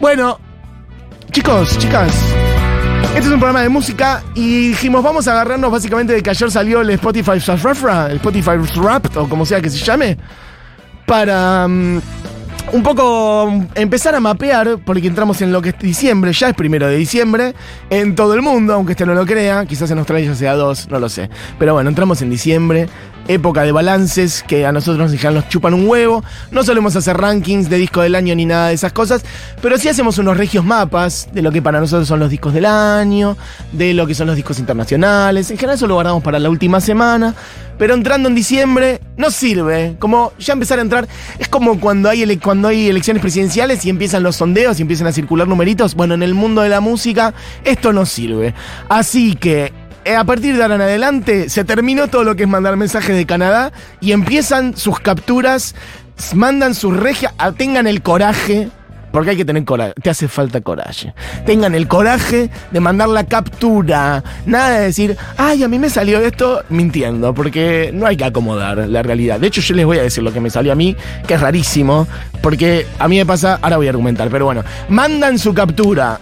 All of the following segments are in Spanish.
Bueno, chicos, chicas. Este es un programa de música y dijimos, vamos a agarrarnos básicamente de que ayer salió el Spotify Refra, el Spotify Wrapped o como sea que se llame, para mm, un poco empezar a mapear, porque entramos en lo que es diciembre, ya es primero de diciembre, en todo el mundo, aunque usted no lo crea, quizás en Australia sea dos, no lo sé. Pero bueno, entramos en diciembre, época de balances que a nosotros nos, nos chupan un huevo. No solemos hacer rankings de disco del año ni nada de esas cosas, pero sí hacemos unos regios mapas de lo que para nosotros son los discos del año, de lo que son los discos internacionales. En general eso lo guardamos para la última semana, pero entrando en diciembre no sirve. Como ya empezar a entrar, es como cuando hay, cuando hay elecciones presidenciales y empiezan los sondeos y empiezan a circular numeritos. Bueno, en el mundo de la música esto no sirve. Así que a partir de ahora en adelante se terminó todo lo que es mandar mensajes de Canadá y empiezan sus capturas, mandan sus regias, ah, tengan el coraje. Porque hay que tener coraje, te hace falta coraje. Tengan el coraje de mandar la captura. Nada de decir, ay, a mí me salió esto mintiendo, porque no hay que acomodar la realidad. De hecho, yo les voy a decir lo que me salió a mí, que es rarísimo, porque a mí me pasa, ahora voy a argumentar, pero bueno, mandan su captura.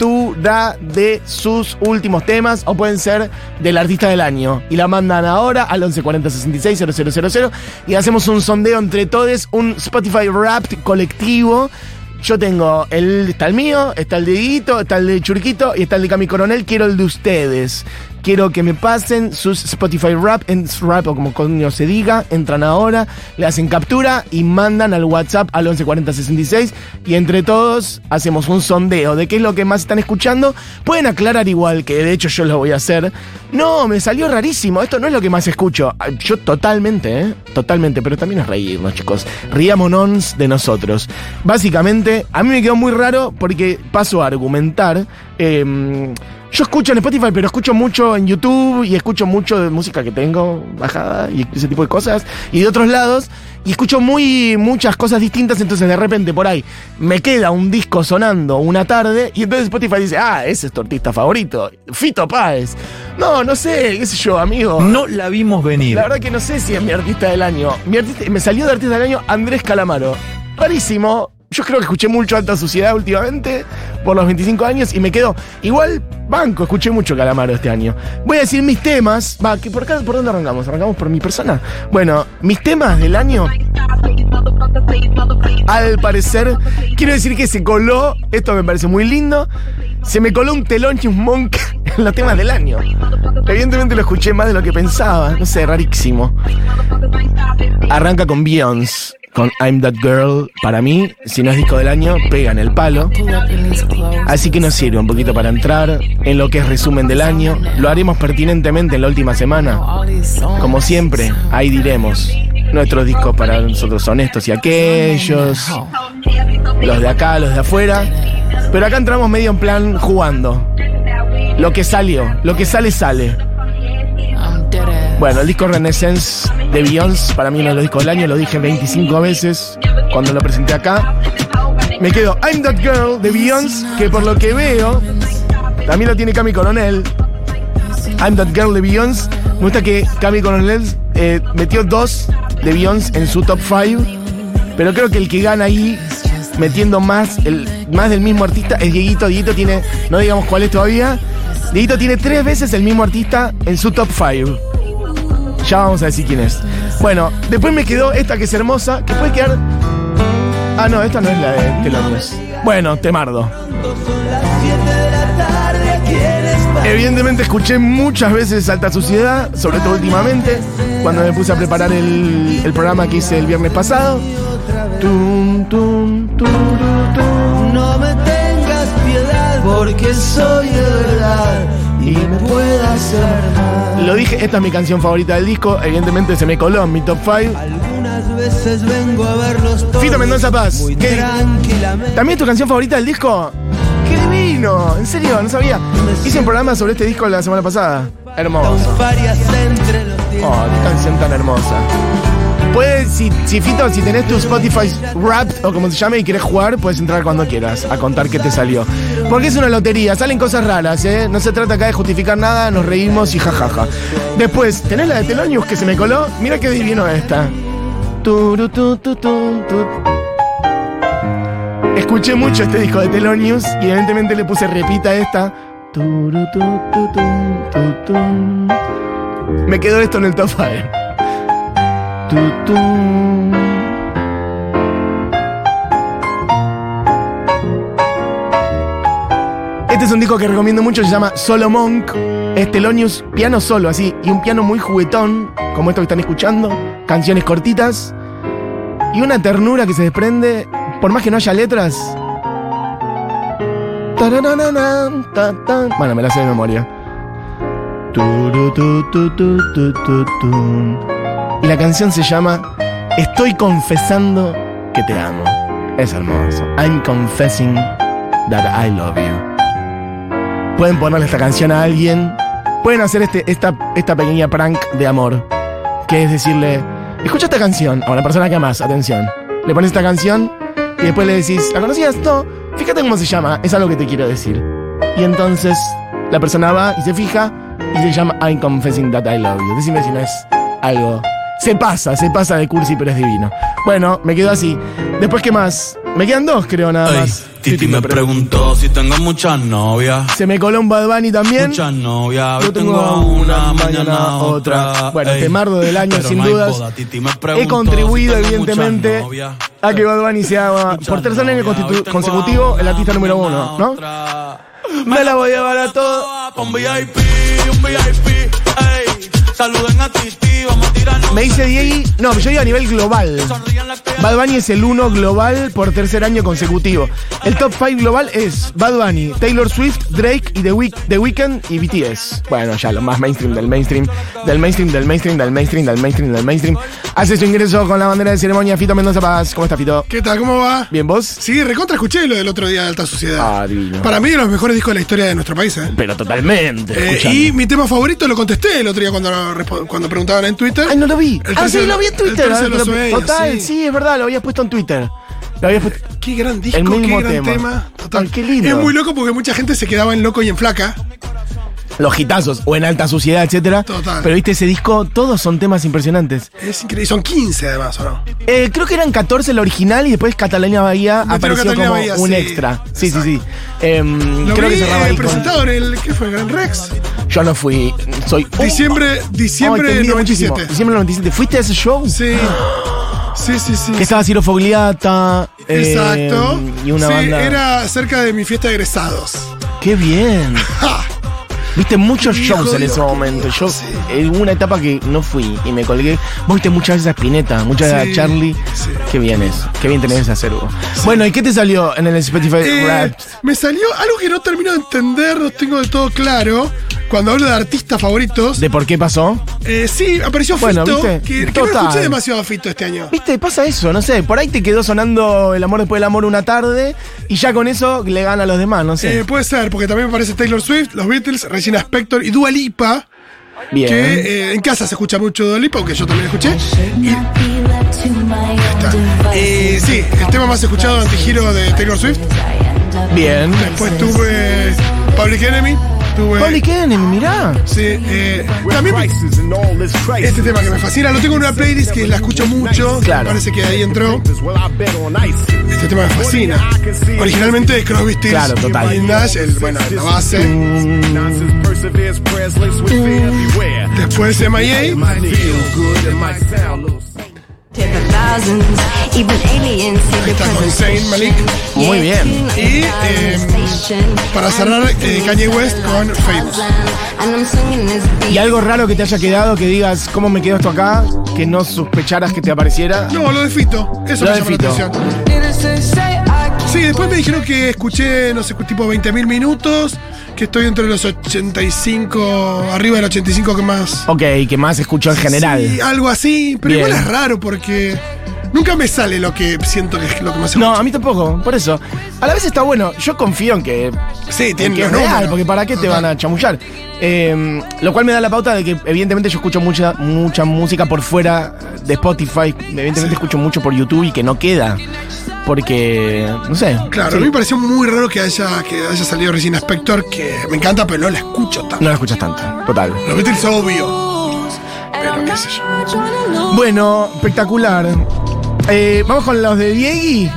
De sus últimos temas o pueden ser del artista del año y la mandan ahora al 1140 66 000 y hacemos un sondeo entre todos, un Spotify Wrapped colectivo. Yo tengo el está el mío, está el de Dieguito, está el de Churquito y está el de Cami Coronel. Quiero el de ustedes. Quiero que me pasen sus Spotify Rap, en Rap o como coño se diga. Entran ahora, le hacen captura y mandan al WhatsApp al 114066. Y entre todos hacemos un sondeo de qué es lo que más están escuchando. Pueden aclarar igual, que de hecho yo lo voy a hacer. No, me salió rarísimo. Esto no es lo que más escucho. Yo totalmente, ¿eh? Totalmente. Pero también es reírnos, chicos. Riámonos de nosotros. Básicamente, a mí me quedó muy raro porque paso a argumentar. eh, yo escucho en Spotify, pero escucho mucho en YouTube y escucho mucho de música que tengo bajada y ese tipo de cosas y de otros lados y escucho muy muchas cosas distintas, entonces de repente por ahí me queda un disco sonando una tarde y entonces Spotify dice, "Ah, ese es tu artista favorito, Fito Páez." No, no sé, qué sé yo, amigo. No la vimos venir. La verdad que no sé si es mi artista del año. Mi artista- me salió de artista del año Andrés Calamaro. Rarísimo. Yo creo que escuché mucho Alta Suciedad últimamente por los 25 años y me quedo. Igual, banco, escuché mucho Calamaro este año. Voy a decir mis temas. Va, que por acá, ¿por dónde arrancamos? ¿Arrancamos por mi persona? Bueno, mis temas del año. Al parecer, quiero decir que se coló, esto me parece muy lindo, se me coló un telón monk en los temas del año. Evidentemente lo escuché más de lo que pensaba, no sé, rarísimo. Arranca con Beyoncé, con I'm That Girl. Para mí, si no es disco del año, pega en el palo. Así que nos sirve un poquito para entrar en lo que es resumen del año. Lo haremos pertinentemente en la última semana. Como siempre, ahí diremos nuestros discos para nosotros honestos y aquellos, los de acá, los de afuera. Pero acá entramos medio en plan jugando. Lo que salió, lo que sale, sale. Bueno, el disco Renaissance de Beyoncé, para mí uno de los discos del año, lo dije 25 veces cuando lo presenté acá. Me quedo I'm That Girl de Beyoncé, que por lo que veo, también lo tiene Cami Coronel. I'm That Girl de Beyoncé. Me gusta que Cami Coronel eh, metió dos de Beyoncé en su top 5, pero creo que el que gana ahí metiendo más, el, más del mismo artista es Dieguito. Dieguito tiene, no digamos cuál es todavía, Dieguito tiene tres veces el mismo artista en su top 5. Ya vamos a decir quién es. Bueno, después me quedó esta que es hermosa, que puede quedar. Ah, no, esta no es la de Telonus. Bueno, Temardo. Evidentemente escuché muchas veces Alta Suciedad, sobre todo últimamente, cuando me puse a preparar el, el programa que hice el viernes pasado. Tum, tum, turu, tum. No me tengas piedad porque soy de verdad y me puede hacer mal. Lo dije, esta es mi canción favorita del disco, evidentemente se me coló en mi top 5. Algunas veces vengo a verlos todos Fito Mendoza Paz. muy ¿Qué- tranquilamente. ¿También es tu canción favorita del disco? ¡Qué divino! En serio, no sabía. Hice un programa sobre este disco la semana pasada. Hermoso. Oh, qué canción tan hermosa. Puedes, si, si Fito, si tenés tu Spotify Wrapped o como se llame y querés jugar, puedes entrar cuando quieras a contar qué te salió. Porque es una lotería, salen cosas raras, ¿eh? No se trata acá de justificar nada, nos reímos y jajaja. Después, ¿tenés la de Telonius que se me coló? Mira qué divino esta. Escuché mucho este disco de Telonius y evidentemente le puse repita esta. Me quedó esto en el top 5. Este es un disco que recomiendo mucho, se llama Solo Monk. Es Telonius, piano solo, así, y un piano muy juguetón, como esto que están escuchando, canciones cortitas, y una ternura que se desprende, por más que no haya letras. Bueno, me la sé de memoria. Y la canción se llama Estoy confesando que te amo. Es hermoso. I'm confessing that I love you pueden ponerle esta canción a alguien, pueden hacer este, esta, esta pequeña prank de amor, que es decirle, escucha esta canción a una persona que amas, atención. Le pones esta canción y después le decís, ¿la conocías? No, fíjate cómo se llama, es algo que te quiero decir. Y entonces la persona va y se fija y se llama I'm confessing that I love you. Decime si no es algo. Se pasa, se pasa de cursi, pero es divino. Bueno, me quedo así. Después, ¿qué más? Me quedan dos, creo, nada Ey, más. Titi me preguntó si tengo muchas novias. Se me coló un Bad Bunny también. Muchas novias, Yo tengo tengo una, mañana otra. Bueno, Ey, temardo del año, pero sin no dudas. boda. Titi me He contribuido, si evidentemente, a que Bad Bunny sea, por tercer año consecutivo, el artista número uno, ¿no? otra. Me la voy a llevar a todo. Pa' un VIP, un VIP, ey. Saluden a Titi. Me dice Diego, no, yo digo a nivel global. Bad Bunny es el uno global por tercer año consecutivo. El top 5 global es Bad Bunny, Taylor Swift, Drake y The, Week- The Weeknd y BTS. Bueno, ya lo más mainstream del mainstream, del mainstream, del mainstream, del mainstream, del mainstream, del mainstream. Hace su ingreso con la bandera de ceremonia Fito Mendoza Paz. ¿Cómo está Fito? ¿Qué tal? ¿Cómo va? ¿Bien vos? Sí, recontra escuché lo del otro día de Alta Sociedad. Ah, divino. Para mí, de los mejores discos de la historia de nuestro país. ¿eh? Pero totalmente. Eh, y mi tema favorito lo contesté el otro día cuando, cuando preguntaban en Twitter. Ay, no lo vi. El ah, sí, lo vi en el Twitter. Total, sí. sí. es verdad, lo habías puesto en Twitter. Lo habías puesto. Qué gran disco, qué gran tema. tema. Total. Ay, qué lindo. Es muy loco porque mucha gente se quedaba en loco y en flaca. Los hitazos o en alta suciedad, etcétera. Total. Pero viste ese disco, todos son temas impresionantes. Es increíble. Son 15 además, ¿o no? Eh, creo que eran 14 el original y después Catalina Bahía Metieron apareció Catalina como Bahía, un sí. extra. Sí, sí, sí. Em, Lo creo vi que cerraba eh, ahí con- presentado en el. ¿Qué fue? ¿Gran Rex? Yo no fui. Soy. Diciembre, Ay, diciembre te del envidio muchísimo. 97. Diciembre del 97. ¿Fuiste a ese show? Sí. Sí, sí, sí. Que estaba Ciro Fogliata. eh, Exacto. y una sí, banda. era cerca de mi fiesta de egresados. Qué bien. ¡Ja! Viste muchos shows en ese momento. Yo, en una etapa que no fui y me colgué. Vos viste muchas veces a Spinetta, muchas veces a Charlie. sí. Qué bien es. Qué bien tenés ese acervo. Bueno, ¿y qué te salió en el Spotify Eh, Rap? me salió algo que no termino de entender, no tengo del todo claro. Cuando hablo de artistas favoritos, ¿De por qué pasó? eh, sí, apareció Bueno, Fito, ¿viste? que, que no escuché demasiado a Fito este año. Viste, pasa eso, no sé. Por ahí te quedó sonando el amor después del amor una tarde y ya con eso le gana a los demás, no sé. Eh, puede ser, porque también me parece Taylor Swift, los Beatles, Regina Spector y Dua Lipa, bien. que eh, en casa se escucha mucho Dua Lipa, aunque yo también escuché. Y, y sí, el tema más escuchado de Antigiro de Taylor Swift. bien. Después tuve Public Enemy, tuve... Public Enemy, mirá. Sí, eh, también este tema que me fascina, lo tengo en una playlist que la escucho mucho. Claro. Parece que ahí entró. Este tema me fascina. Originalmente es Crosby, Stills Claro, total. y Nash, el, bueno, la base. Después MIA. Ahí está con Zayn Malik. Muy bien. Y eh, para cerrar, eh, Kanye West con Famous. Y algo raro que te haya quedado, que digas, ¿cómo me quedó esto acá? Que no sospecharas que te apareciera. No, lo de Fito. Eso Lo me de llamó Fito. la atención. Sí, después me dijeron que escuché, no sé, tipo 20.000 minutos, que estoy entre los 85, arriba del 85 que más. Ok, que más escuchó en general. Sí, algo así, pero Bien. igual es raro porque nunca me sale lo que siento que es lo que más No, escucho. a mí tampoco, por eso. A la vez está bueno, yo confío en que, Sí, en tiene que es real, números. porque ¿para qué te van a chamullar? Eh, lo cual me da la pauta de que evidentemente yo escucho mucha, mucha música por fuera de Spotify, evidentemente Sí. escucho mucho por YouTube y que no queda. Porque, no sé. Claro, sí, a mí me pareció muy raro que haya, que haya salido Regina Spector, que me encanta, pero no la escucho tanto. no la escuchas tanto, total. Los Beatles, obvio. Pero qué sé yo. Bueno, espectacular. Eh, Vamos con los de Diegui.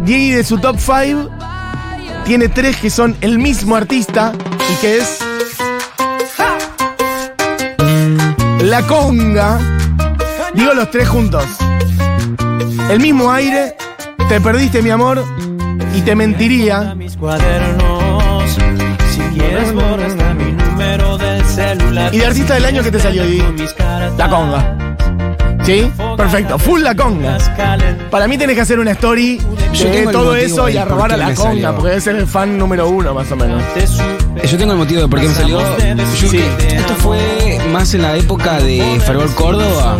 Diego de su top 5 tiene tres que son el mismo artista y que es La Conga. Digo los tres juntos. El mismo aire, te perdiste mi amor y te mentiría. mis cuadernos. Si quieres borra hasta mi número del celular. ¿Y de artista del año qué te salió, Di? Mis cartas, La Conga. ¿Sí? Perfecto. Full La Conga. Para mí tenés que hacer una story Yo de tengo el todo motivo eso y ahí, arrobar a por qué La me Conga, salió. porque debe ser el fan número uno, más o menos. Yo tengo el motivo de por qué me salió. Yo- Sí. Esto fue más en la época de Fervor Córdoba.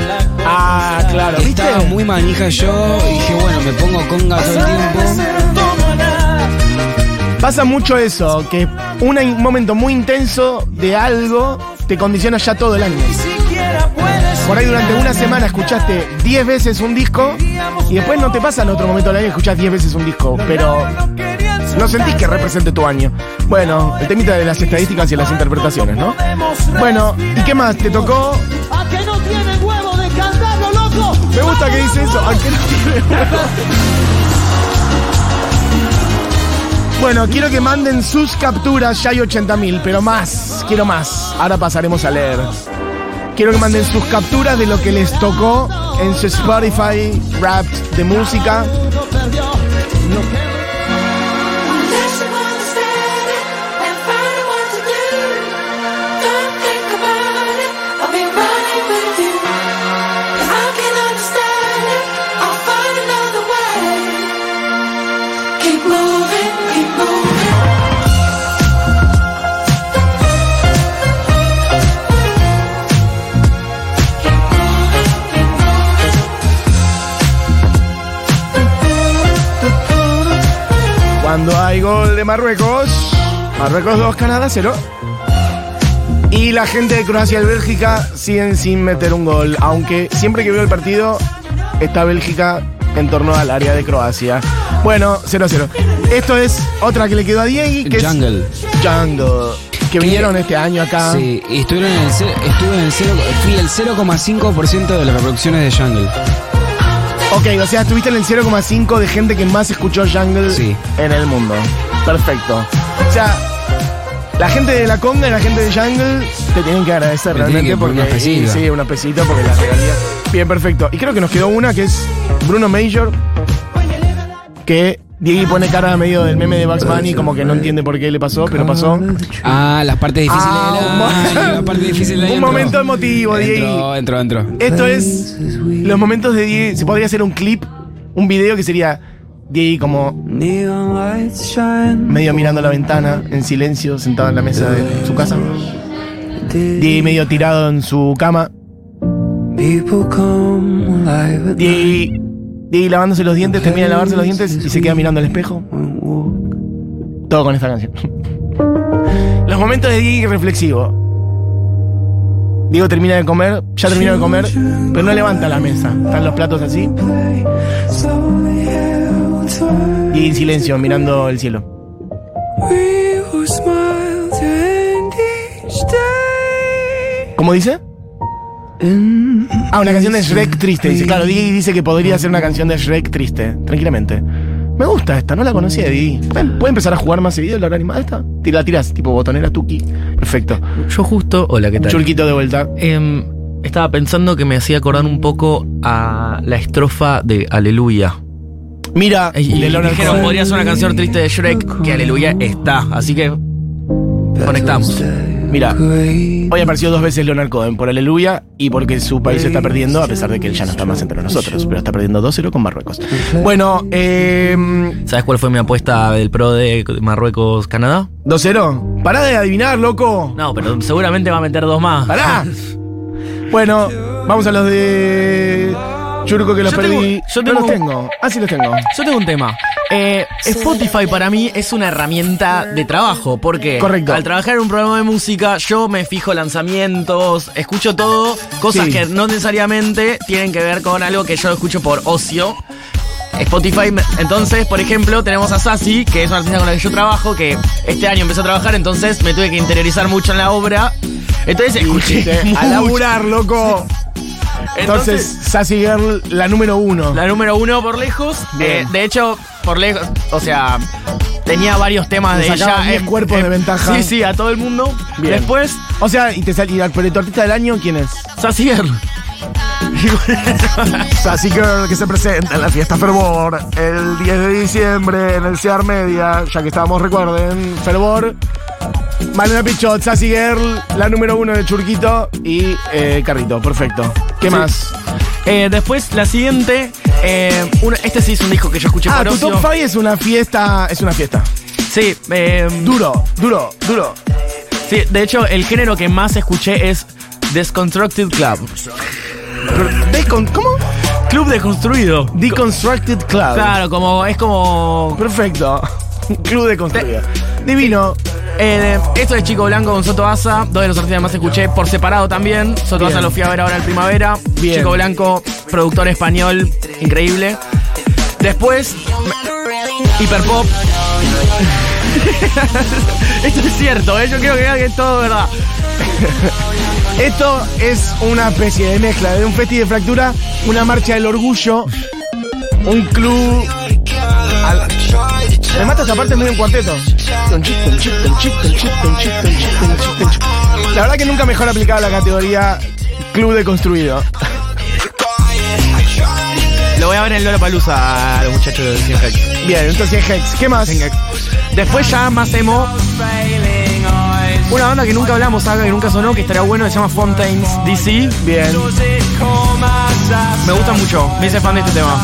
Ah, claro, ¿viste? Estaba muy manija yo y dije, bueno, me pongo conga todo el tiempo. Pasa mucho eso, que un momento muy intenso de algo te condiciona ya todo el año. Por ahí durante una semana escuchaste 10 veces un disco y después no te pasa en otro momento del año que escuchás 10 veces un disco, pero no sentís que represente tu año. Bueno, el temita de las estadísticas y las interpretaciones, ¿no? Bueno, ¿y qué más? ¿Te tocó? Me gusta que dice eso. Bueno, quiero que manden sus capturas, ya hay 80.000, pero más, quiero más. Ahora pasaremos a leer. Quiero que manden sus capturas de lo que les tocó en su Spotify Rap de música. Cuando hay gol de Marruecos, Marruecos 2, Canadá 0. Y la gente de Croacia y Bélgica siguen sin meter un gol, aunque siempre que veo el partido está Bélgica en torno al área de Croacia. Bueno, 0-0. Esto es otra que le quedó a Diego, que Jungle. es Jungle, que vinieron este año acá. Sí, y estuvieron en el, en el cero, fui el 0,5% de las reproducciones de Jungle. Ok, o sea, estuviste en el 0,5 de gente que más escuchó Jungle Sí. en el mundo. Perfecto. O sea, la gente de la conga y la gente de Jungle te tienen que agradecer Me realmente porque una pesita. sí, una pesita porque la realidad. Bien, perfecto. Y creo que nos quedó una que es Bruno Major, que Diego pone cara medio del meme de Bugs Bunny, como que no entiende por qué le pasó, pero pasó. Ah, las partes difíciles Ah, mo- año, las partes difíciles del Un momento emotivo, Diego. Entró, entró, entró. Esto es los momentos de Diego. Se podría hacer un clip, un video que sería Diego como medio mirando la ventana, en silencio, sentado en la mesa de su casa. Diego medio tirado en su cama. Diego, Diego lavándose los dientes, termina de lavarse los dientes y se queda mirando al espejo. Todo con esta canción. Los momentos de Diego reflexivo. Diego termina de comer, ya terminó de comer, pero no levanta la mesa. Están los platos así. Y en silencio, mirando el cielo. ¿Cómo dice? Ah, una canción de Shrek triste. Dice, claro, Didi dice que podría ser una canción de Shrek triste. Tranquilamente. Me gusta esta, no la conocía de Didi. ¿Pueden, pueden empezar a jugar más seguido la hora animada esta? Tira- La tiras, tipo botonera tuki. Perfecto. Yo justo, hola, ¿qué tal? Churquito de vuelta. Em, estaba pensando que me hacía acordar un poco a la estrofa de Aleluya. Mira, Y, y de Leonard dijeron, podría ser una canción triste de Shrek, que Aleluya está. Así que conectamos. Mira, hoy apareció dos veces Leonard Cohen por Aleluya y porque su país se está perdiendo, a pesar de que él ya no está más entre nosotros, pero está perdiendo 2-0 con Marruecos. Bueno, eh, ¿Sabes cuál fue mi apuesta del pro de Marruecos-Canadá? 2-0. Pará de adivinar, loco. No, pero seguramente va a meter dos más. Pará. Bueno, vamos a los de Churco que los Yo tengo- perdí. yo No tengo- los tengo. Ah, sí los tengo. Yo tengo un tema. Eh, Spotify para mí es una herramienta de trabajo, porque Correcto. al trabajar en un programa de música, yo me fijo lanzamientos, escucho todo, cosas Sí. que no necesariamente tienen que ver con algo que yo escucho por ocio. Spotify, entonces, por ejemplo, tenemos a Sassy, que es una artista con la que yo trabajo, que este año empezó a trabajar, entonces me tuve que interiorizar mucho en la obra. Entonces escuché a laburar, loco. Entonces, Sassy Girl, la número uno. La número uno por lejos. Eh, de hecho, por lejos. O sea, tenía varios temas de ella. 10 en- cuerpos de ventaja. Sí, sí, a todo el mundo. Bien. Después, O sea, y te pero tu artista del año, ¿quién es? Sassy Girl. Sassy Girl que se presenta en la fiesta Fervor el 10 de diciembre en el CEAR Media, ya que estábamos, recuerden, Fervor. Malena Pichot, Sassy Girl, la número uno de Churquito y eh, Carrito, perfecto. ¿Qué Sí. más? Eh, después, la siguiente. eh, una- este sí es un disco que yo escuché Ah, por tu ocio. top 5 es una fiesta, es una fiesta. Sí, Duro, duro, duro. sí, de hecho, el género que más escuché es Desconstructed Club. Decon- ¿Cómo? Club deconstruido. Deconstructed Club. Claro, como es como. Perfecto. Club de construida. Divino. eh, esto es Chico Blanco con Soto Asa, dos de los artistas que más escuché por separado también. Soto Bien. Asa lo fui a ver ahora en primavera. Bien. Chico Blanco, productor español, increíble. Después, Hiperpop. Esto es cierto, ¿eh? yo quiero que vean que es todo verdad. Esto es una especie de mezcla de un festi de fractura, una marcha del orgullo, un club. al- Me mata esta parte medio un cuarteto. La verdad que nunca mejor aplicado la categoría club de construido. Lo voy a ver en Lola Palusa a los muchachos de Cien Hex. Bien, entonces Hex, ¿qué más? Después ya más emo. Una banda que nunca hablamos acá, que nunca sonó, que estaría bueno, que se llama Fontaines DC. Bien. Me gusta mucho, me hice fan de este tema.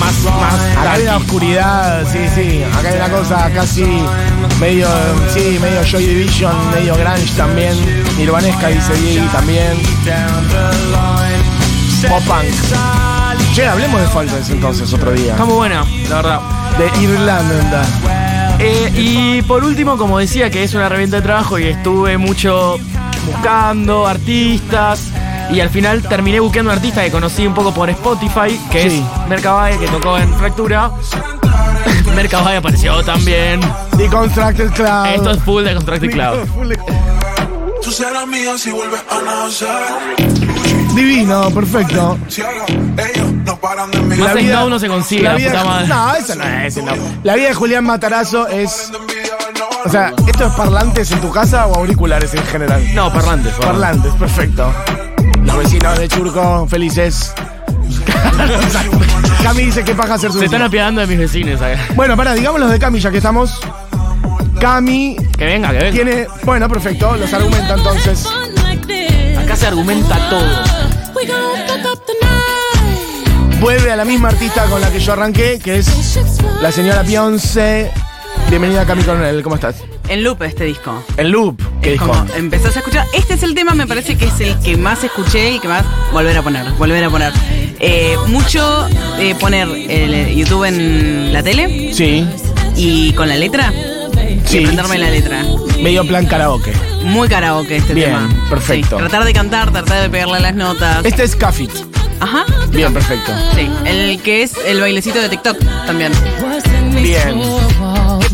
Más, más. Acá hay una oscuridad, sí, sí. Acá hay una cosa casi medio, sí, medio Joy Division, medio grunge también. Nirvanesca dice Diego también. Pop punk. Che, hablemos de Fontaines entonces otro día. Está muy buena, la verdad. De Irlanda. Eh, y por último, como decía, que es una herramienta de trabajo y estuve mucho buscando artistas. Y al final terminé buscando un artista que conocí un poco por Spotify, que Sí. es Mercabaye, que tocó en Fractura. Mercabaye apareció también. Deconstructed Cloud. Esto es full de Constructed Cloud. Tú serás mía si vuelves a nacer. Divino, perfecto. No. Más Snow no se consigue, la la vida, puta madre. No, eso no es Snow. La vida de Julián Matarazo es. O sea, ¿esto es parlantes en tu casa o auriculares en general? No, parlantes. Parlantes, perfecto. Los vecinos de Churco, felices. Cami dice que paja hacer su Se están apiadando de mis vecinos acá. Bueno, pará, digamos los de Cami, ya que estamos. Cami Que venga, que venga. tiene. Bueno, perfecto, los argumenta entonces. Acá se argumenta todo. Vuelve a la misma artista con la que yo arranqué, que es la señora Beyoncé. Bienvenida Cami Coronel, ¿cómo estás? En loop este disco. En loop, ¿qué Es como empezás a escuchar. Este es el tema, me parece que es el que más escuché y que más volver a poner, volver a poner. Eh, mucho eh, poner el YouTube en la tele Sí, y con la letra. Sí. Y aprenderme la letra. medio plan karaoke. Muy karaoke este Bien, tema. perfecto. Sí, tratar de cantar, tratar de pegarle a las notas. Este es Cafit. Ajá. Bien, perfecto. Sí, el que es el bailecito de TikTok también. Bien. Ok.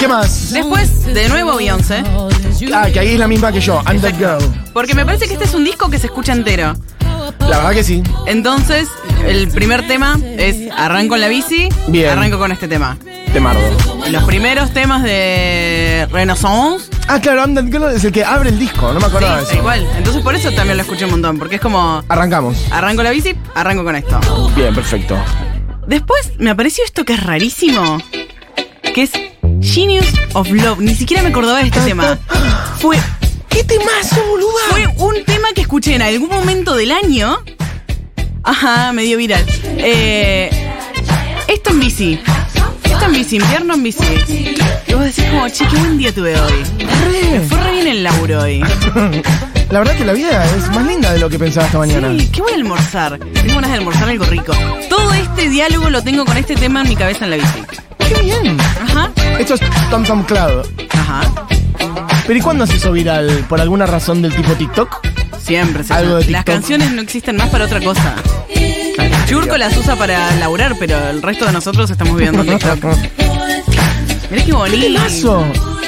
¿Qué más? Después, de nuevo Beyoncé. Ah, que ahí es la misma que yo, I'm That Girl. Porque me parece que este es un disco que se escucha entero. La verdad que sí. Entonces, el primer tema es arranco en la bici, Bien. arranco con este tema. Te mardo. Los primeros temas de Renaissance, Ah, claro, That Girl es el que abre el disco, no me acordaba de eso. igual. Entonces por eso también lo escuché un montón, porque es como Arrancamos. arranco la bici, arranco con esto. Bien, perfecto. Después me apareció esto que es rarísimo, que es Genius of Love. Ni siquiera me acordaba de este tema. Fue ¿Qué temazo, boluda? Fue un tema que escuché en algún momento del año. Ajá, medio viral. Eh, esto en bici. Esto en bici, invierno en bici. Y vos decís como, che, qué buen día tuve hoy. Me fue re bien el laburo hoy. La verdad que la vida es más linda de lo que pensaba esta mañana. Sí, ¿qué voy a almorzar? Tengo ganas de almorzar algo rico. Todo este diálogo lo tengo con este tema en mi cabeza en la bici. ¡Qué bien! Ajá, Esto es Tom Tom Cloud. ajá. ¿Pero y cuándo se hizo viral? ¿Por alguna razón del tipo TikTok? Siempre se Algo de Las TikTok. canciones no existen más para otra cosa. Churco las usa para laburar, pero el resto de nosotros estamos viviendo en TikTok. Mirá qué bonito. temazo!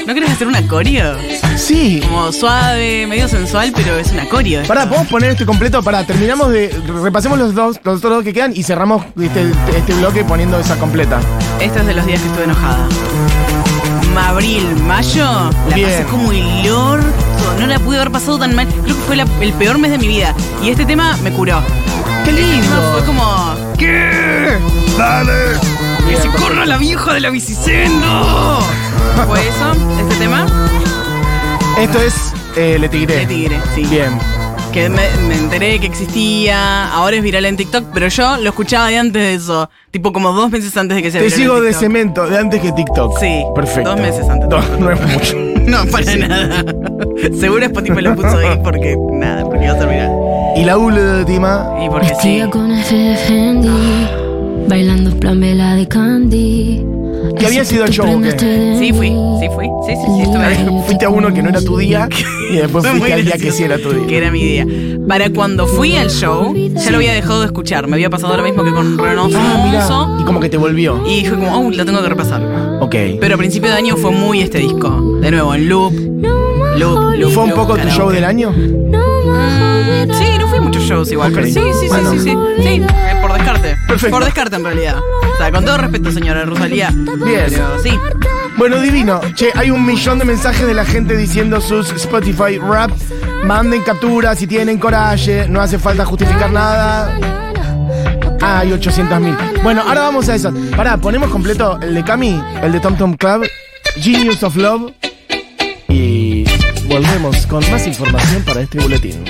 ¿No querés hacer una coreo? Sí. Como suave, medio sensual, pero es una coreo. Pará, ¿podemos poner este completo? Pará, terminamos de. Repasemos los dos, los otros dos que quedan y cerramos este, este bloque poniendo esa completa. Este es de los días que estuve enojada. Abril, mayo, la Bien. pasé como el orto. No la pude haber pasado tan mal. Creo que fue la- el peor mes de mi vida. Y este tema me curó. ¡Qué Este lindo! fue como. ¿Qué? ¡Dale! ¡Que se corra la vieja de la bicicenda! ¿Fue eso? ¿Este tema? Esto es eh, Le Tigre. De Tigre, sí. Bien. Que me, me enteré que existía, ahora es viral en TikTok, pero yo lo escuchaba de antes de eso, tipo como dos meses antes de que sea Te viral sigo de TikTok. cemento, de antes que TikTok. Sí, Perfecto. dos meses antes. No, no es mucho. No, para nada. Seguro Spotify lo puso ahí porque, nada, porque iba a ser viral. Y la última. Y porque sí. Vestida con ese de Fendi, bailando plan vela de Candy. ¿Que había sido el show o qué? Sí, fui, sí, fui. Sí, sí, sí, estuve. Fuiste a uno que no era tu día y después Fue fuiste al día que sí era tu Que día. era mi día. Para cuando fui al show, ya lo había dejado de escuchar. Me había pasado lo mismo que con Renoso. Ah, mira. Y como que te volvió. Y dije como, oh, lo tengo que repasar. Ok. Pero a principio de año fue muy este disco. De nuevo, en loop. Loop, loop. ¿Fue un loop, poco tu show del año? Mm, sí, no fui a muchos shows igual, pero sí, sí, Bueno. sí, sí, sí. Descarte. Perfecto. Por descarte en realidad. O sea, con todo respeto, señora Rosalía. Bien. Pero sí. Bueno, divino. Che, hay un millón de mensajes de la gente diciendo sus Spotify rap. Manden capturas si tienen coraje. No hace falta justificar nada. Ah, hay 800 mil. Bueno, ahora vamos a eso. Pará, ponemos completo el de Cami, el de Tom Tom Club, Genius of Love. Y volvemos con más información para este boletín.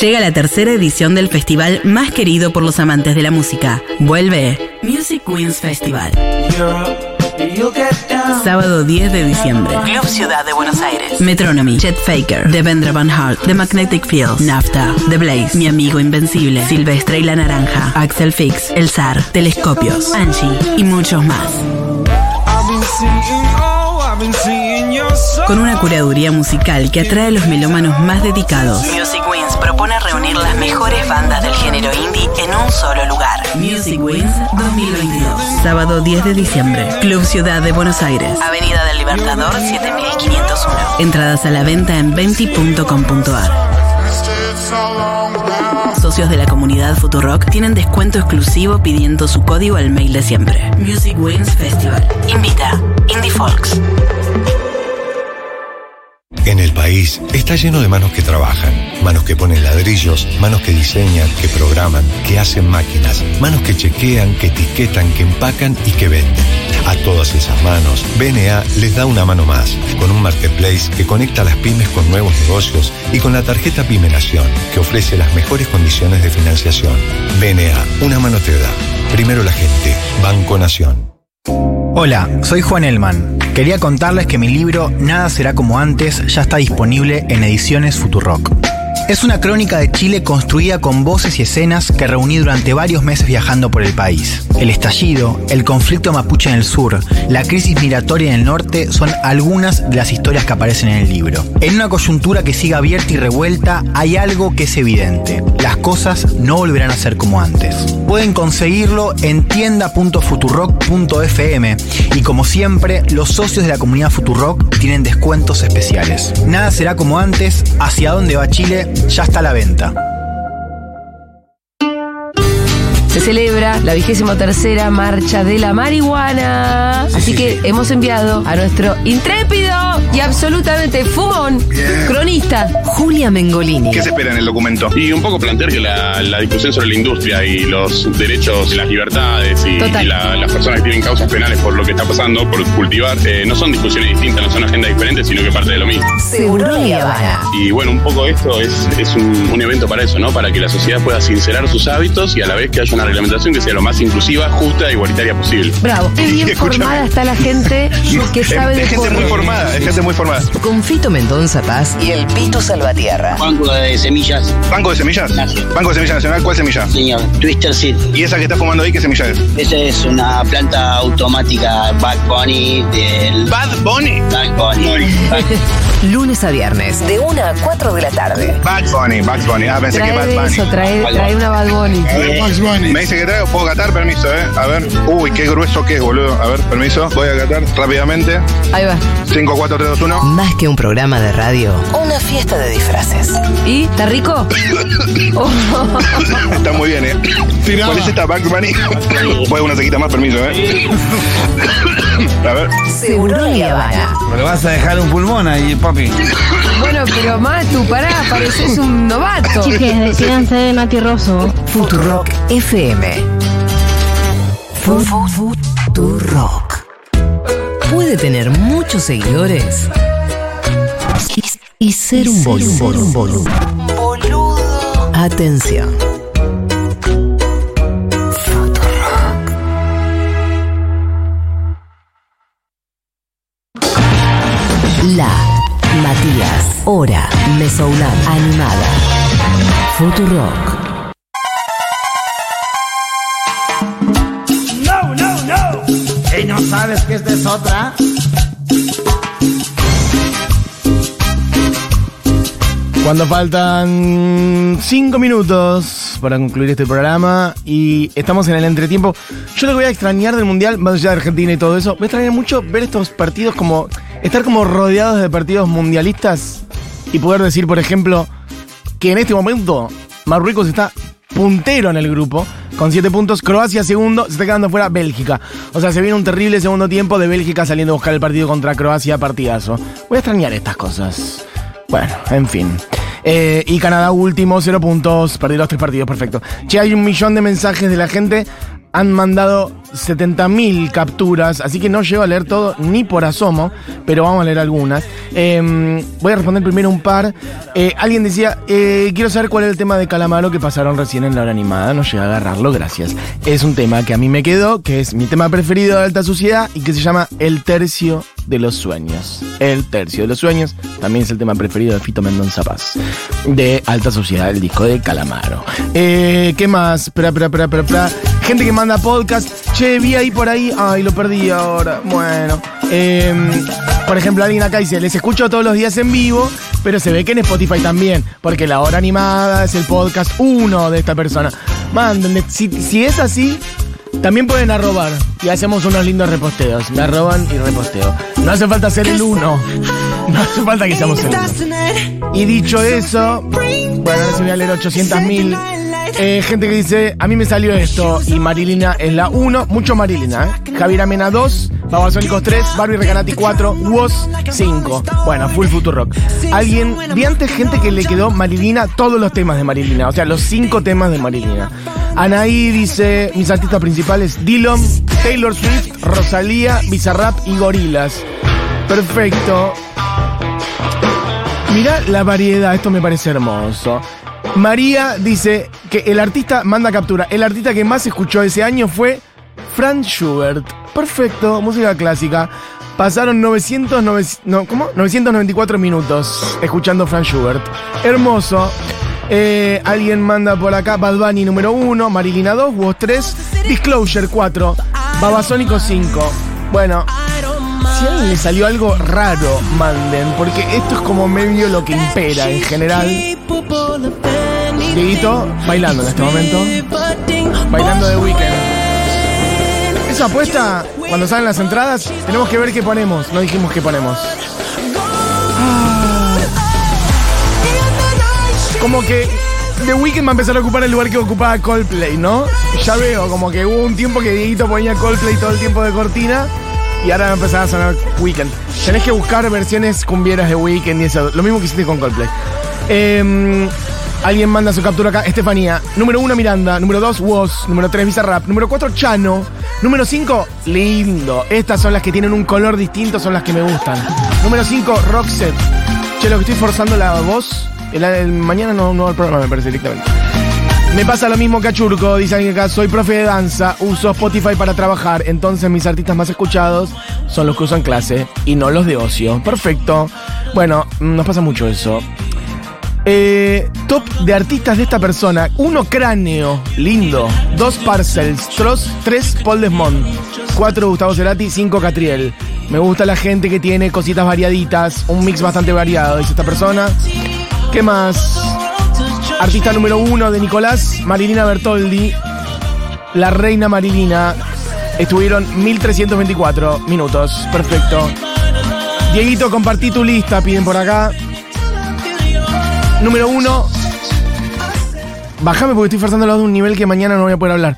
Llega la tercera edición del festival más querido por los amantes de la música. Vuelve Music Queens Festival. Sábado 10 de diciembre. Club Ciudad de Buenos Aires. Metronomy, Chet Faker, Devendra Van Hart, The Magnetic Fields, Nafta, The Blaze, Mi Amigo Invencible, Silvestre y la Naranja, Axel Fix, El Zar, Telescopios, Angie y muchos más. Con una curaduría musical que atrae a los melómanos más dedicados. Music Wins propone reunir las mejores bandas del género indie en un solo lugar. Music Wins 2022. Sábado 10 de diciembre. Club Ciudad de Buenos Aires. Avenida del Libertador 7501. Entradas a la venta en venti.com.ar. Socios de la comunidad Futurock tienen descuento exclusivo pidiendo su código al mail de siempre. Music Wins Festival. Invita Indie Folks. En el país está lleno de manos que trabajan, manos que ponen ladrillos, manos que diseñan, que programan, que hacen máquinas, manos que chequean, que etiquetan, que empacan y que venden. A todas esas manos, BNA les da una mano más, con un marketplace que conecta a las pymes con nuevos negocios y con la tarjeta Pyme Nación, que ofrece las mejores condiciones de financiación. BNA, una mano te da. Primero la gente, Banco Nación. Hola, soy Juan Elman. Quería contarles que mi libro Nada será como antes ya está disponible en ediciones Futurock. Es una crónica de Chile construida con voces y escenas que reuní durante varios meses viajando por el país. El estallido, el conflicto mapuche en el sur, la crisis migratoria en el norte son algunas de las historias que aparecen en el libro. En una coyuntura que sigue abierta y revuelta hay algo que es evidente. Las cosas no volverán a ser como antes. Pueden conseguirlo en tienda.futurock.fm y como siempre, los socios de la comunidad Futurock tienen descuentos especiales. Nada será como antes, hacia dónde va Chile, ya está a la venta. Se celebra la vigésima tercera marcha de la marihuana. Así que hemos enviado a nuestro intrépido y absolutamente fumón cronista, Julia Mengolini. ¿Qué se espera en el documento? Y un poco plantear que la, la discusión sobre la industria y los derechos y las libertades y, Total. y la- las personas que tienen causas penales por lo que está pasando, por cultivar, eh, no son discusiones distintas, no son agendas diferentes, sino que parte de lo mismo. Seguro y bueno, un poco esto es, es un, un evento para eso, ¿no? Para que la sociedad pueda sincerar sus hábitos y a la vez que haya una reglamentación que sea lo más inclusiva, justa e igualitaria posible. Bravo. Qué bien Escúchame. formada está la gente que sabe de gente muy formada, es gente muy formada. Con Fito Mendoza Paz y el Pito Salvatierra. Banco de semillas. ¿Banco de semillas? ¿Banco de semillas nacional? ¿Cuál semilla? Señor, Twister Seed. ¿Y esa que está fumando ahí qué semilla es? Esa es una planta automática Bad Bunny del... ¿Bad Bunny? Bad Bunny. Lunes a viernes, de 1 a 4 de la tarde. Bad Bunny, Bad Bunny. Ah, pensé que Bad Bunny. eso, trae, trae una Bad Bunny. Me dice que traigo, puedo catar, permiso, ¿eh? A ver. Uy, qué grueso que es, boludo. A ver, permiso. Voy a catar rápidamente. Ahí va. 5, 4, 3, 2, 1. Más que un programa de radio, una fiesta de disfraces. ¿Y? ¿Está rico? Oh. Está muy bien, ¿eh? ¿Cuál es esta Bad Bunny? Voy a una sequita más, permiso, ¿eh? A ver. Seguro y Habana. Pero vas a dejar un pulmón ahí, papi. Bueno, pero Matu, pará, pareces un novato. Chiques, despídanse de Nati Rosso. Futurock FM. Futurock. Puede tener muchos seguidores y, y ser un boludo. Atención. La Matías Hora Mesoulab Animada. Futurock sabes que esta es otra? Cuando faltan cinco minutos para concluir este programa y estamos en el entretiempo, yo lo que voy a extrañar del Mundial, más allá de Argentina y todo eso, voy a extrañar mucho ver estos partidos como, estar como rodeados de partidos mundialistas y poder decir, por ejemplo, que en este momento Marruecos está puntero en el grupo con siete puntos, Croacia segundo, se está quedando fuera Bélgica. O sea, se viene un terrible segundo tiempo de Bélgica saliendo a buscar el partido contra Croacia, partidazo. Voy a extrañar estas cosas. Bueno, en fin. Eh, y Canadá último, cero puntos, perdió los tres partidos, perfecto. Che, hay un millón de mensajes de la gente. Han mandado 70.000 capturas, así que no llego a leer todo ni por asomo, pero vamos a leer algunas. Eh, voy a responder primero un par. Eh, alguien decía, eh, quiero saber cuál es el tema de Calamaro que pasaron recién en la hora animada. No llegué a agarrarlo, gracias. Es un tema que a mí me quedó, que es mi tema preferido de Alta Suciedad y que se llama El Tercio de los Sueños. El Tercio de los Sueños también es el tema preferido de Fito Mendonza Paz. De Alta Sociedad, el disco de Calamaro. Eh, ¿Qué más? Espera. Gente que manda podcast. Che, vi ahí por ahí. Ay, lo perdí ahora. Bueno. Eh, por ejemplo, alguien acá dice, les escucho todos los días en vivo, pero se ve que en Spotify también, porque la hora animada es el podcast uno de esta persona. Manden, si, si es así, también pueden arrobar y hacemos unos lindos reposteos. Me arroban y reposteo. No hace falta ser el uno. No hace falta que seamos el uno. Y dicho eso, bueno, ahora sí voy a leer 800 mil. Eh, gente que dice, a mí me salió esto y Marilina es la 1, mucho Marilina, ¿eh? Javier Amena 2, Babasónicos 3, Barbie Recanati 4, Woz 5. Bueno, full Futurock. Alguien, vi antes gente que le quedó Marilina todos los temas de Marilina, o sea, los 5 temas de Marilina. Anaí dice, mis artistas principales, Dillon, Taylor Swift, Rosalía, Bizarrap y Gorilas. Perfecto. Mirá la variedad, esto me parece hermoso. María dice que el artista manda captura. El artista que más escuchó ese año fue Franz Schubert. Perfecto, música clásica. Pasaron 900, nove- no, ¿cómo? 994 minutos escuchando Franz Schubert. Hermoso. Eh, alguien manda por acá Bad Bunny número 1, Marilina 2, Woz 3, Disclosure 4, Babasónico 5. Bueno, si a alguien le salió algo raro, manden, porque esto es como medio lo que impera en general. Dieguito, bailando en este momento. Bailando de weekend. Esa apuesta, cuando salen las entradas, tenemos que ver qué ponemos. No dijimos qué ponemos. Ah. Como que The Weeknd va a empezar a ocupar el lugar que ocupaba Coldplay, ¿no? Ya veo, como que hubo un tiempo que Dieguito ponía Coldplay todo el tiempo de cortina y ahora va a empezar a sonar Weekend. Tenés que buscar versiones cumbieras de Weekend y eso. Lo mismo que hiciste con Coldplay. Eh, alguien manda su captura acá. Estefanía. Número 1, Miranda. Número 2, Woz. Número 3, Bizarrap. Número 4, Chano. Número 5, Lindo. Estas son las que tienen un color distinto, son las que me gustan. Número 5, Roxette. Che, lo que estoy forzando la voz. Mañana no, no va el programa, me parece directamente. Me pasa lo mismo que a Churco, dice alguien acá, soy profe de danza, uso Spotify para trabajar, entonces mis artistas más escuchados son los que usan clase y no los de ocio. Perfecto. Bueno, nos pasa mucho eso. Eh, top de artistas de esta persona. Uno cráneo, lindo. Dos parcels. Tres Paul Desmond. Cuatro Gustavo Cerati, cinco Catriel. Me gusta la gente que tiene cositas variaditas. Un mix bastante variado, dice esta persona. ¿Qué más? Artista número uno de Nicolás, Marilina Bertoldi. La reina Marilina. Estuvieron 1324 minutos. Perfecto. Dieguito, compartí tu lista, piden por acá. Número uno. Bajame porque estoy forzándolo de un nivel que mañana no voy a poder hablar.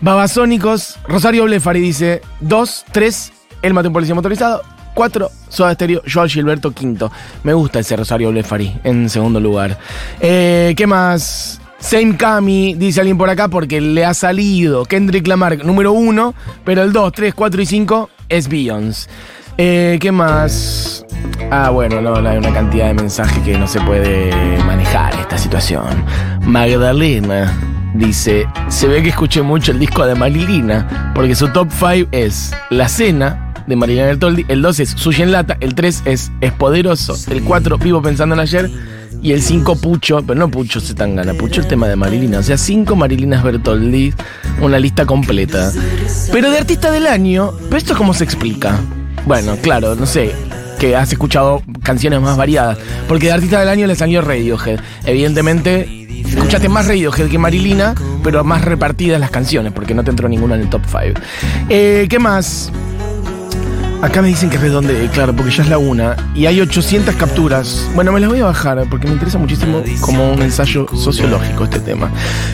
Babasónicos, Rosario Blefari dice 2, 3, El Mate un Policía Motorizado, 4, Soda Stereo, Gilberto quinto. Me gusta ese Rosario Blefari en segundo lugar. Eh, ¿Qué más? Same Cami, dice alguien por acá, porque le ha salido Kendrick Lamar número 1, pero el 2, 3, 4 y 5 es Beyoncé. Eh, ¿Qué más? Ah, bueno, no, hay una cantidad de mensajes que no se puede manejar esta situación. Magdalena dice, se ve que escuché mucho el disco de Marilina, porque su top 5 es La Cena de Marilina Bertoldi, el 2 es Sushi en Lata, el 3 es Es Poderoso, el 4 Vivo Pensando en Ayer y el 5 Pucho, pero no Pucho se tan gana, Pucho el tema de Marilina, o sea, 5 Marilinas Bertoldi, una lista completa. Pero de artista del año, ¿pero esto cómo se explica? Bueno, claro, no sé, que has escuchado canciones más variadas. Porque de artista del año le salió Radiohead. Evidentemente, escuchaste más Radiohead que Marilina, pero más repartidas las canciones, porque no te entró ninguna en el top 5. Eh, ¿Qué más? Acá me dicen que redonde, claro, porque ya es la una. Y hay 800 capturas. Bueno, me las voy a bajar porque me interesa muchísimo como un ensayo sociológico este tema.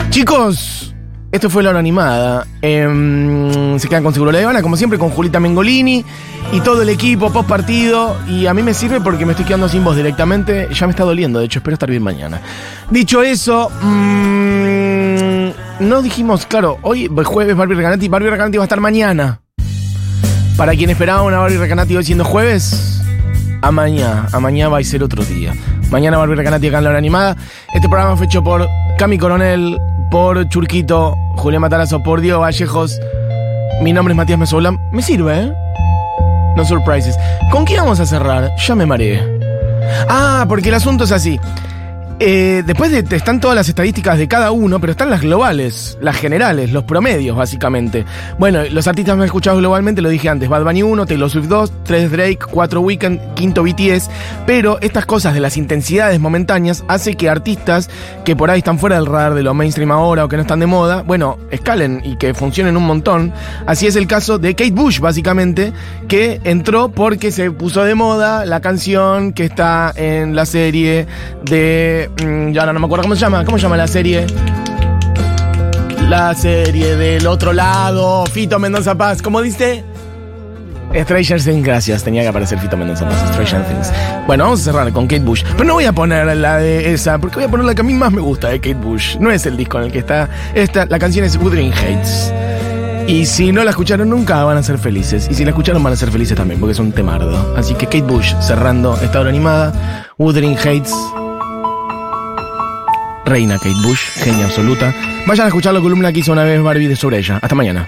Chicos, esto fue la hora animada. Em, se quedan con Seguro La Habana, como siempre, con Julita Mengolini y todo el equipo post partido. Y a mí me sirve porque me estoy quedando sin voz directamente. Ya me está doliendo, de hecho, espero estar bien mañana. Dicho eso, mm, no dijimos, claro, hoy jueves Barbie Recanati, Barbie Recanati va a estar mañana. Para quien esperaba una Barbie Recanati hoy siendo jueves, a mañana, a mañana va a ser otro día. Mañana Barbie Recanati acá en la hora animada. Este programa fue hecho por Cami Coronel, por Churquito, Julián Matarazo, por Diego Vallejos. Mi nombre es Matías Mesoula. Me sirve, ¿eh? No surprises. ¿Con qué vamos a cerrar? Ya me mareé. Ah, porque el asunto es así. Eh, después de, están todas las estadísticas de cada uno, pero están las globales, las generales, los promedios, básicamente. Bueno, los artistas más escuchados globalmente, lo dije antes, Bad Bunny 1, Taylor Swift 2, 3 Drake, 4 Weekend, quinto BTS, pero estas cosas de las intensidades momentáneas hace que artistas que por ahí están fuera del radar de lo mainstream ahora o que no están de moda, bueno, escalen y que funcionen un montón. Así es el caso de Kate Bush, básicamente, que entró porque se puso de moda la canción que está en la serie de Mm, ya ahora no me acuerdo cómo se llama. ¿Cómo se llama la serie? La serie del otro lado. Fito Mendoza Paz. ¿Cómo dice? Stranger Things, gracias. Tenía que aparecer Fito Mendoza Paz. Stranger Things. Bueno, vamos a cerrar con Kate Bush. Pero no voy a poner la de esa, porque voy a poner la que a mí más me gusta de Kate Bush. No es el disco en el que está esta. La canción es Wuthering Hates. Y si no la escucharon nunca, van a ser felices. Y si la escucharon, van a ser felices también, porque es un temardo. Así que Kate Bush cerrando esta hora animada. Wuthering Hates reina Kate Bush, genia absoluta. Vayan a escuchar la columna que hizo una vez Barbie sobre ella. Hasta mañana.